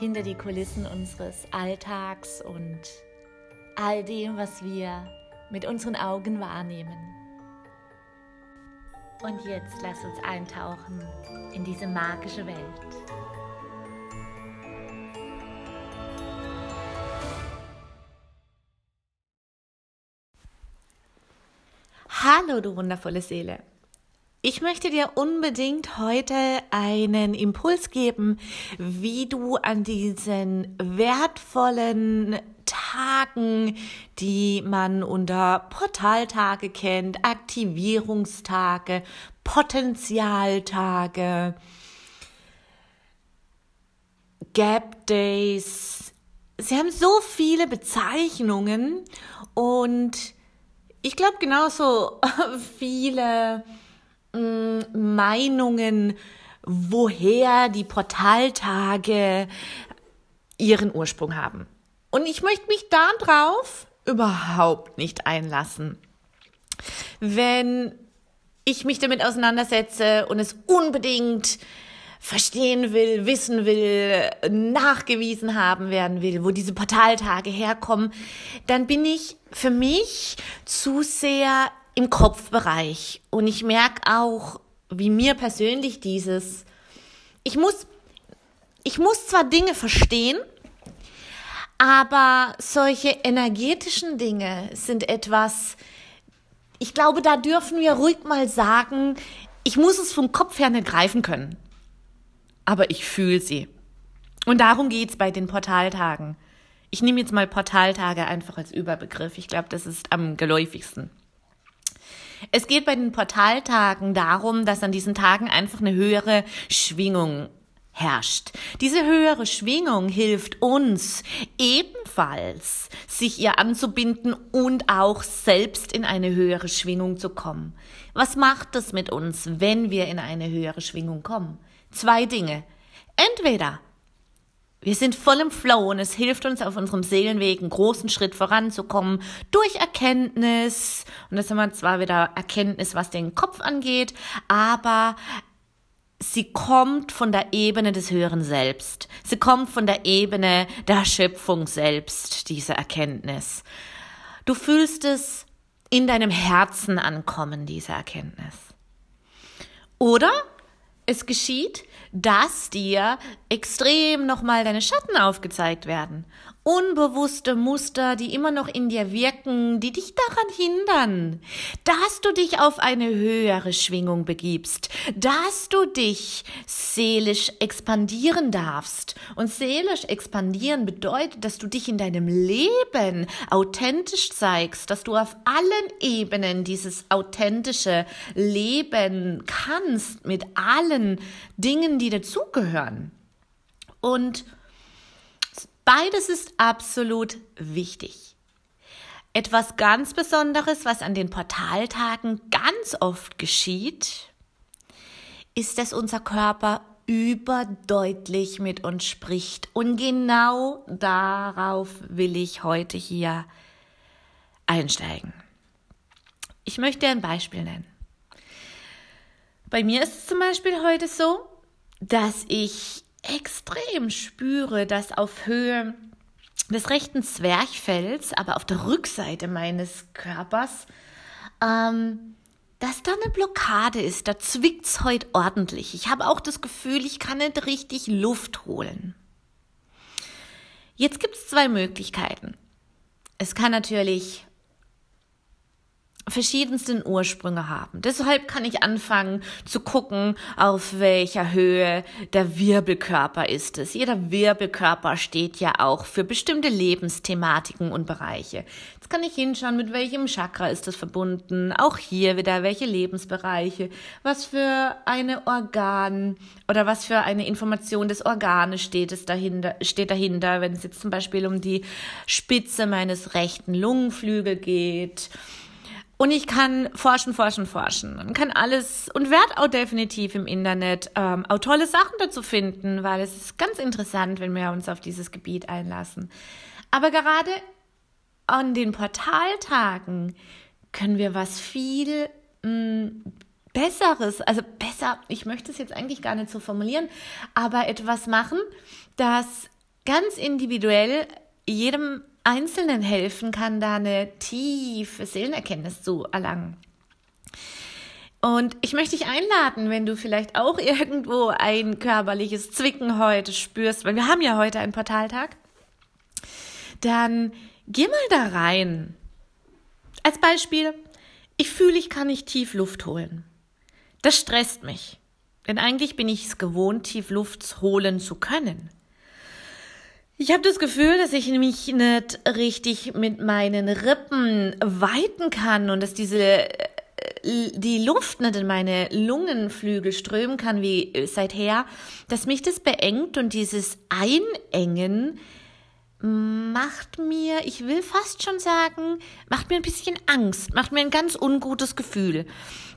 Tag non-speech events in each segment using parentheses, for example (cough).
Hinter die Kulissen unseres Alltags und all dem, was wir mit unseren Augen wahrnehmen. Und jetzt lass uns eintauchen in diese magische Welt. Hallo, du wundervolle Seele. Ich möchte dir unbedingt heute einen Impuls geben, wie du an diesen wertvollen Tagen, die man unter Portaltage kennt, Aktivierungstage, Potenzialtage, Gap Days. Sie haben so viele Bezeichnungen und ich glaube genauso (laughs) viele Meinungen, woher die Portaltage ihren Ursprung haben. Und ich möchte mich darauf überhaupt nicht einlassen. Wenn ich mich damit auseinandersetze und es unbedingt verstehen will, wissen will, nachgewiesen haben werden will, wo diese Portaltage herkommen, dann bin ich für mich zu sehr im Kopfbereich. Und ich merke auch, wie mir persönlich dieses, ich muss, ich muss zwar Dinge verstehen, aber solche energetischen Dinge sind etwas, ich glaube, da dürfen wir ruhig mal sagen, ich muss es vom Kopf her nicht greifen können. Aber ich fühle sie. Und darum geht's bei den Portaltagen. Ich nehme jetzt mal Portaltage einfach als Überbegriff. Ich glaube, das ist am geläufigsten. Es geht bei den Portaltagen darum, dass an diesen Tagen einfach eine höhere Schwingung herrscht. Diese höhere Schwingung hilft uns ebenfalls, sich ihr anzubinden und auch selbst in eine höhere Schwingung zu kommen. Was macht das mit uns, wenn wir in eine höhere Schwingung kommen? Zwei Dinge. Entweder wir sind voll im Flow und es hilft uns auf unserem Seelenweg einen großen Schritt voranzukommen durch Erkenntnis. Und das haben wir zwar wieder Erkenntnis, was den Kopf angeht, aber sie kommt von der Ebene des höheren Selbst. Sie kommt von der Ebene der Schöpfung selbst, diese Erkenntnis. Du fühlst es in deinem Herzen ankommen, diese Erkenntnis. Oder es geschieht, dass dir extrem nochmal deine Schatten aufgezeigt werden. Unbewusste Muster, die immer noch in dir wirken, die dich daran hindern, dass du dich auf eine höhere Schwingung begibst, dass du dich seelisch expandieren darfst. Und seelisch expandieren bedeutet, dass du dich in deinem Leben authentisch zeigst, dass du auf allen Ebenen dieses authentische Leben kannst mit allen Dingen, die dazugehören. Und beides ist absolut wichtig. Etwas ganz Besonderes, was an den Portaltagen ganz oft geschieht, ist, dass unser Körper überdeutlich mit uns spricht. Und genau darauf will ich heute hier einsteigen. Ich möchte ein Beispiel nennen. Bei mir ist es zum Beispiel heute so, dass ich extrem spüre, dass auf Höhe des rechten Zwerchfells, aber auf der Rückseite meines Körpers, ähm, dass da eine Blockade ist. Da zwickt's heute ordentlich. Ich habe auch das Gefühl, ich kann nicht richtig Luft holen. Jetzt gibt es zwei Möglichkeiten. Es kann natürlich verschiedensten Ursprünge haben. Deshalb kann ich anfangen zu gucken, auf welcher Höhe der Wirbelkörper ist es. Jeder Wirbelkörper steht ja auch für bestimmte Lebensthematiken und Bereiche. Jetzt kann ich hinschauen, mit welchem Chakra ist es verbunden. Auch hier wieder, welche Lebensbereiche, was für eine Organ oder was für eine Information des Organes steht es dahinter, steht dahinter, wenn es jetzt zum Beispiel um die Spitze meines rechten Lungenflügel geht und ich kann forschen, forschen, forschen und kann alles und werde auch definitiv im Internet ähm, auch tolle Sachen dazu finden, weil es ist ganz interessant, wenn wir uns auf dieses Gebiet einlassen. Aber gerade an den Portaltagen können wir was viel mh, mm, Besseres, also besser, ich möchte es jetzt eigentlich gar nicht so formulieren, aber etwas machen, das ganz individuell jedem Einzelnen helfen kann, da eine tiefe Seelenerkenntnis zu erlangen. Und ich möchte dich einladen, wenn du vielleicht auch (laughs) irgendwo ein körperliches Zwicken heute spürst, weil wir haben ja heute einen Portaltag, dann geh mal da rein. Als Beispiel, ich fühle, ich kann nicht tief Luft holen. Das stresst mich. Denn eigentlich bin ich es gewohnt, tief Luft holen zu können. Ich habe das Gefühl, dass ich mich nicht richtig mit meinen Rippen weiten kann und dass diese äh, die Luft nicht in meine Lungenflügel strömen kann wie seither, dass mich das beengt und dieses Einengen macht mir, ich will fast schon sagen, macht mir ein bisschen Angst, macht mir ein ganz ungutes Gefühl.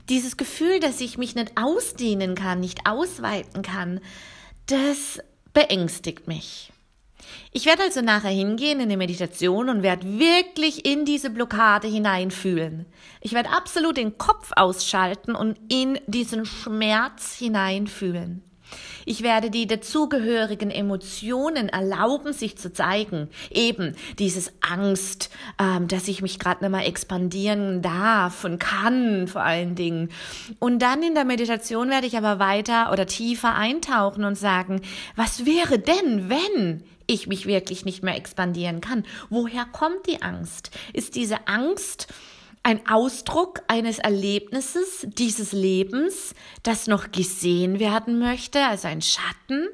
Dieses Gefühl, dass ich mich nicht ausdehnen kann, nicht ausweiten kann, das beängstigt mich. Ich werde also nachher hingehen in die Meditation und werde wirklich in diese Blockade hineinfühlen. Ich werde absolut den Kopf ausschalten und in diesen Schmerz hineinfühlen. Ich werde die dazugehörigen Emotionen erlauben, sich zu zeigen. Eben dieses Angst, ähm, dass ich mich gerade mehr expandieren darf und kann vor allen Dingen. Und dann in der Meditation werde ich aber weiter oder tiefer eintauchen und sagen, was wäre denn, wenn ich mich wirklich nicht mehr expandieren kann? Woher kommt die Angst? Ist diese Angst ein Ausdruck eines Erlebnisses dieses Lebens, das noch gesehen werden möchte, also ein Schatten?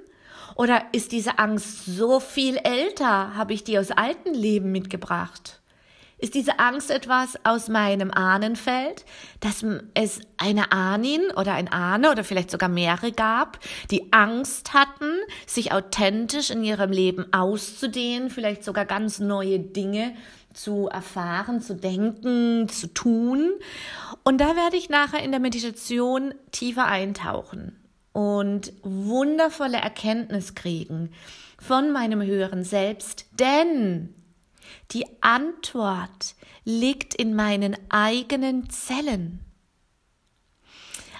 Oder ist diese Angst so viel älter? Habe ich die aus alten Leben mitgebracht? Ist diese Angst etwas aus meinem Ahnenfeld, dass es eine Ahnin oder ein Ahne oder vielleicht sogar mehrere gab, die Angst hatten, sich authentisch in ihrem Leben auszudehnen, vielleicht sogar ganz neue Dinge zu erfahren, zu denken, zu tun. Und da werde ich nachher in der Meditation tiefer eintauchen und wundervolle Erkenntnis kriegen von meinem höheren Selbst, denn die Antwort liegt in meinen eigenen Zellen.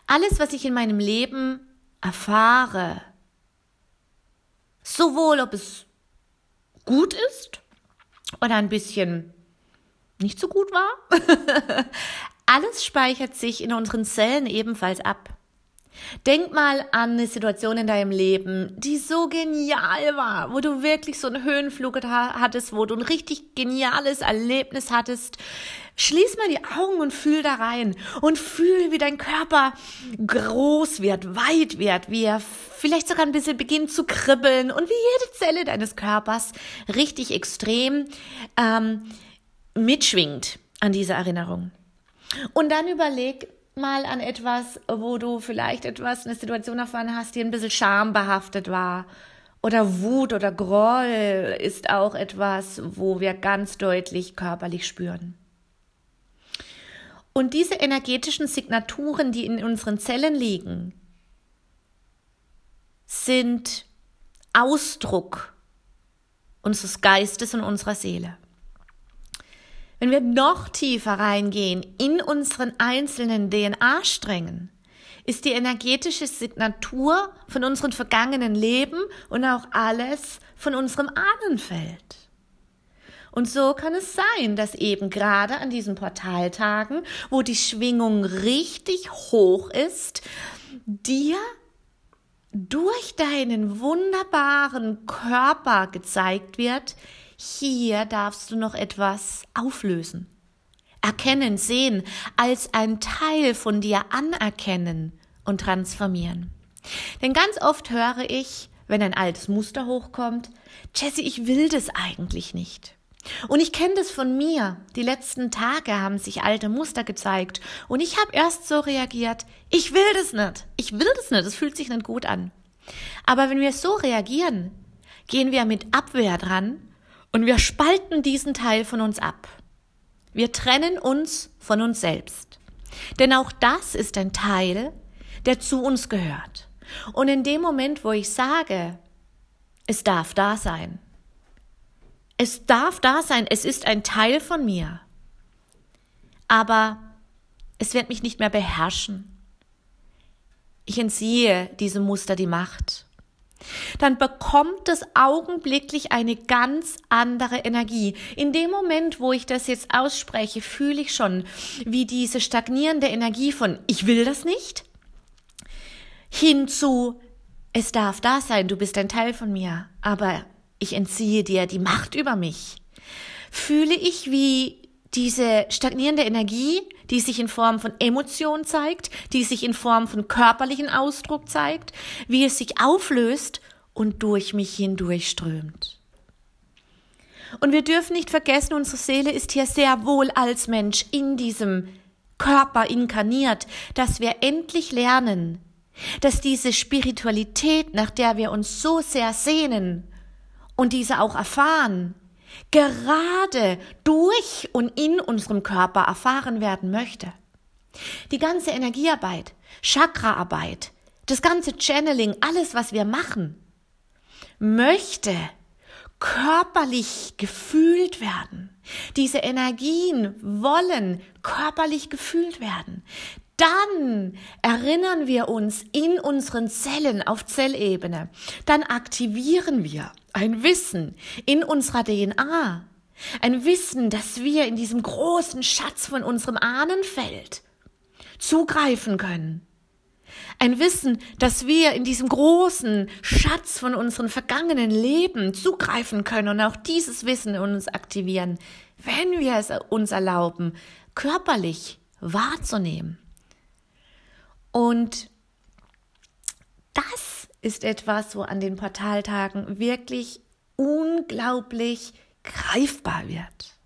Alles, was ich in meinem Leben erfahre, sowohl ob es gut ist oder ein bisschen nicht so gut war, (laughs) alles speichert sich in unseren Zellen ebenfalls ab. Denk mal an eine Situation in deinem Leben, die so genial war, wo du wirklich so einen Höhenflug hattest, wo du ein richtig geniales Erlebnis hattest. Schließ mal die Augen und fühl da rein und fühl, wie dein Körper groß wird, weit wird, wie er vielleicht sogar ein bisschen beginnt zu kribbeln und wie jede Zelle deines Körpers richtig extrem ähm, mitschwingt an dieser Erinnerung. Und dann überleg, mal an etwas, wo du vielleicht etwas, eine Situation erfahren hast, die ein bisschen schambehaftet war. Oder Wut oder Groll ist auch etwas, wo wir ganz deutlich körperlich spüren. Und diese energetischen Signaturen, die in unseren Zellen liegen, sind Ausdruck unseres Geistes und unserer Seele. Wenn wir noch tiefer reingehen in unseren einzelnen DNA-Strängen, ist die energetische Signatur von unseren vergangenen Leben und auch alles von unserem Ahnenfeld. Und so kann es sein, dass eben gerade an diesen Portaltagen, wo die Schwingung richtig hoch ist, dir durch deinen wunderbaren Körper gezeigt wird, hier darfst du noch etwas auflösen. erkennen, sehen, als ein Teil von dir anerkennen und transformieren. Denn ganz oft höre ich, wenn ein altes Muster hochkommt, Jessie, ich will das eigentlich nicht. Und ich kenne das von mir. Die letzten Tage haben sich alte Muster gezeigt und ich habe erst so reagiert, ich will das nicht. Ich will das nicht, es fühlt sich nicht gut an. Aber wenn wir so reagieren, gehen wir mit Abwehr dran und wir spalten diesen Teil von uns ab. Wir trennen uns von uns selbst. Denn auch das ist ein Teil, der zu uns gehört. Und in dem Moment, wo ich sage, es darf da sein, es darf da sein, es ist ein Teil von mir, aber es wird mich nicht mehr beherrschen. Ich entziehe diesem Muster die Macht dann bekommt es augenblicklich eine ganz andere Energie. In dem Moment, wo ich das jetzt ausspreche, fühle ich schon, wie diese stagnierende Energie von ich will das nicht hinzu es darf da sein, du bist ein Teil von mir, aber ich entziehe dir die Macht über mich. Fühle ich, wie diese stagnierende Energie, die sich in Form von Emotion zeigt, die sich in Form von körperlichen Ausdruck zeigt, wie es sich auflöst und durch mich hindurchströmt. Und wir dürfen nicht vergessen, unsere Seele ist hier sehr wohl als Mensch in diesem Körper inkarniert, dass wir endlich lernen, dass diese Spiritualität, nach der wir uns so sehr sehnen und diese auch erfahren, gerade durch und in unserem Körper erfahren werden möchte. Die ganze Energiearbeit, Chakraarbeit, das ganze Channeling, alles, was wir machen, möchte körperlich gefühlt werden. Diese Energien wollen körperlich gefühlt werden. Dann erinnern wir uns in unseren Zellen auf Zellebene. Dann aktivieren wir ein Wissen in unserer DNA. Ein Wissen, dass wir in diesem großen Schatz von unserem Ahnenfeld zugreifen können. Ein Wissen, dass wir in diesem großen Schatz von unseren vergangenen Leben zugreifen können und auch dieses Wissen in uns aktivieren, wenn wir es uns erlauben, körperlich wahrzunehmen. Und das ist etwas, wo an den Portaltagen wirklich unglaublich greifbar wird.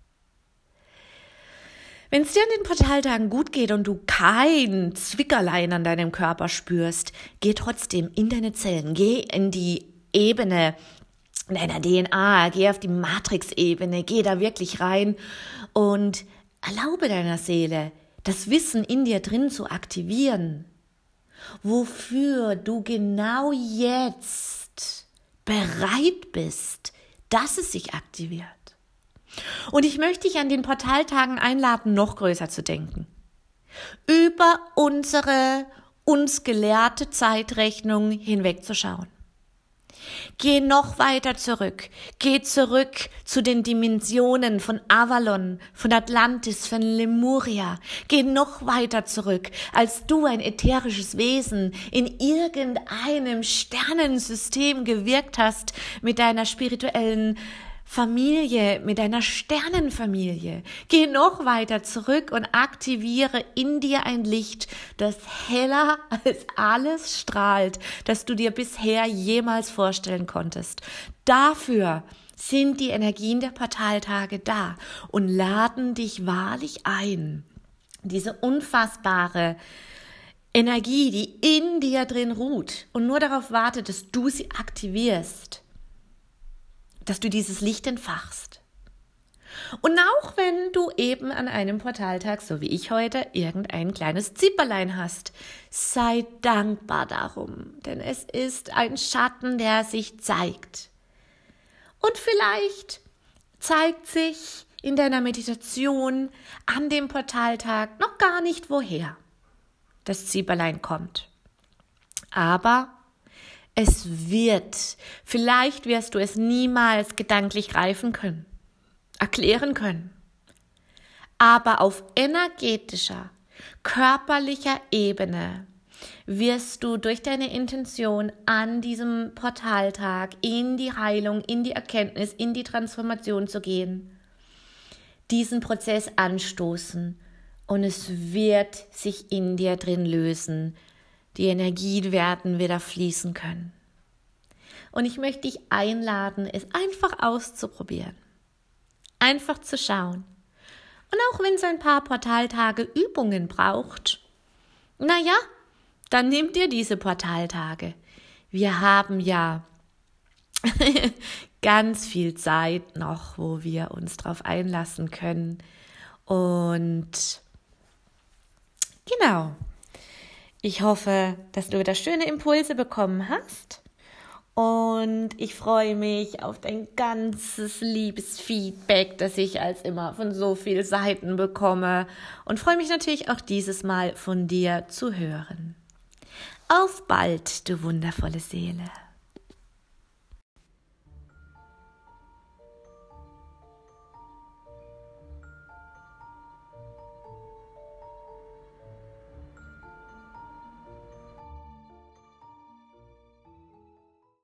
Wenn es dir an den Portaltagen gut geht und du kein Zwickerlein an deinem Körper spürst, geh trotzdem in deine Zellen, geh in die Ebene deiner DNA, geh auf die Matrix-Ebene, geh da wirklich rein und erlaube deiner Seele, das Wissen in dir drin zu aktivieren, wofür du genau jetzt bereit bist, dass es sich aktiviert. Und ich möchte dich an den Portaltagen einladen, noch größer zu denken. Über unsere uns gelehrte Zeitrechnung hinwegzuschauen. Geh noch weiter zurück. Geh zurück zu den Dimensionen von Avalon, von Atlantis, von Lemuria. Geh noch weiter zurück, als du ein ätherisches Wesen in irgendeinem Sternensystem gewirkt hast mit deiner spirituellen Familie, mit deiner Sternenfamilie. Geh noch weiter zurück und aktiviere in dir ein Licht, das heller als alles strahlt, das du dir bisher jemals vorstellen konntest. Dafür sind die Energien der Portaltage da und laden dich wahrlich ein. Diese unfassbare Energie, die in dir drin ruht und nur darauf wartet, dass du sie aktivierst dass du dieses Licht entfachst. Und auch wenn du eben an einem Portaltag, so wie ich heute, irgendein kleines Zipperlein hast, sei dankbar darum, denn es ist ein Schatten, der sich zeigt. Und vielleicht zeigt sich in deiner Meditation an dem Portaltag noch gar nicht woher das Zieberlein kommt. Aber es wird. Vielleicht wirst du es niemals gedanklich greifen können, erklären können. Aber auf energetischer, körperlicher Ebene wirst du durch deine Intention an diesem Portaltag in die Heilung, in die Erkenntnis, in die Transformation zu gehen, diesen Prozess anstoßen und es wird sich in dir drin lösen. Die Energien werden wieder fließen können. Und ich möchte dich einladen, es einfach auszuprobieren. Einfach zu schauen. Und auch wenn es ein paar Portaltage Übungen braucht, naja, dann nimm dir diese Portaltage. Wir haben ja (laughs) ganz viel Zeit noch, wo wir uns darauf einlassen können. Und genau, ich hoffe, dass du wieder schöne Impulse bekommen hast. Und ich freue mich auf dein ganzes liebes Feedback, das ich als immer von so vielen Seiten bekomme. Und freue mich natürlich auch dieses Mal von dir zu hören. Auf bald, du wundervolle Seele.